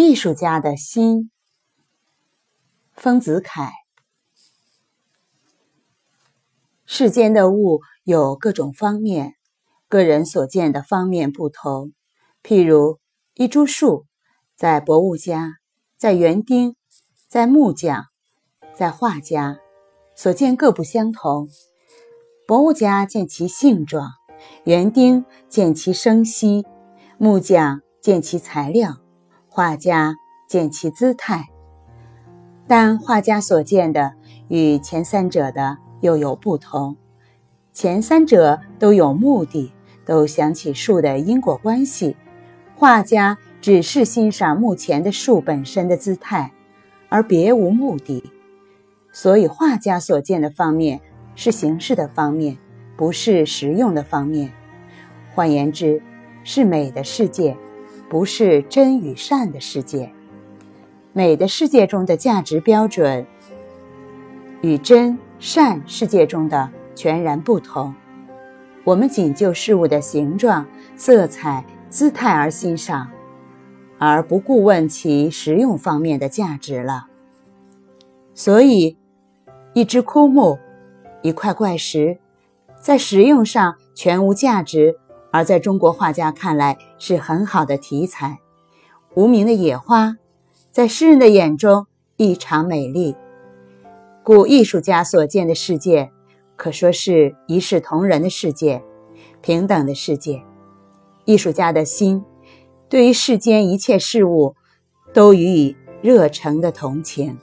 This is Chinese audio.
艺术家的心，丰子恺。世间的物有各种方面，个人所见的方面不同。譬如一株树，在博物家、在园丁、在木匠、在画家所见各不相同。博物家见其性状，园丁见其生息，木匠见其材料。画家见其姿态，但画家所见的与前三者的又有不同。前三者都有目的，都想起树的因果关系；画家只是欣赏目前的树本身的姿态，而别无目的。所以，画家所见的方面是形式的方面，不是实用的方面。换言之，是美的世界。不是真与善的世界，美的世界中的价值标准与真善世界中的全然不同。我们仅就事物的形状、色彩、姿态而欣赏，而不顾问其实用方面的价值了。所以，一只枯木、一块怪石，在实用上全无价值。而在中国画家看来是很好的题材，无名的野花，在诗人的眼中异常美丽。故艺术家所见的世界，可说是一视同仁的世界，平等的世界。艺术家的心，对于世间一切事物，都予以热诚的同情。